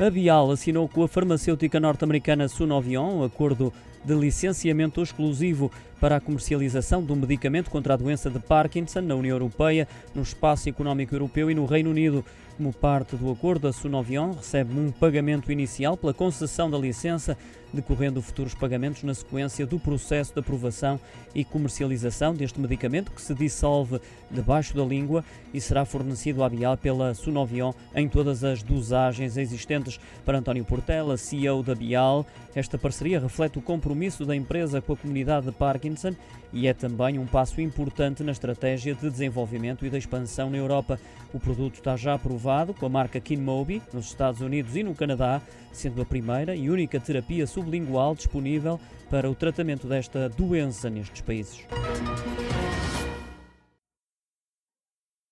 A Bial assinou com a farmacêutica norte-americana Sunovion um acordo de licenciamento exclusivo para a comercialização do medicamento contra a doença de Parkinson na União Europeia, no Espaço Económico Europeu e no Reino Unido. Como parte do acordo, a Sunovion recebe um pagamento inicial pela concessão da licença, decorrendo futuros pagamentos na sequência do processo de aprovação e comercialização deste medicamento que se dissolve debaixo da língua e será fornecido à Bial pela Sunovion em todas as dosagens existentes. Para António Portela, CEO da Bial, esta parceria reflete o compromisso da empresa com a comunidade de Parkinson e é também um passo importante na estratégia de desenvolvimento e da expansão na Europa. O produto está já aprovado com a marca Kinmobi nos Estados Unidos e no Canadá, sendo a primeira e única terapia sublingual disponível para o tratamento desta doença nestes países.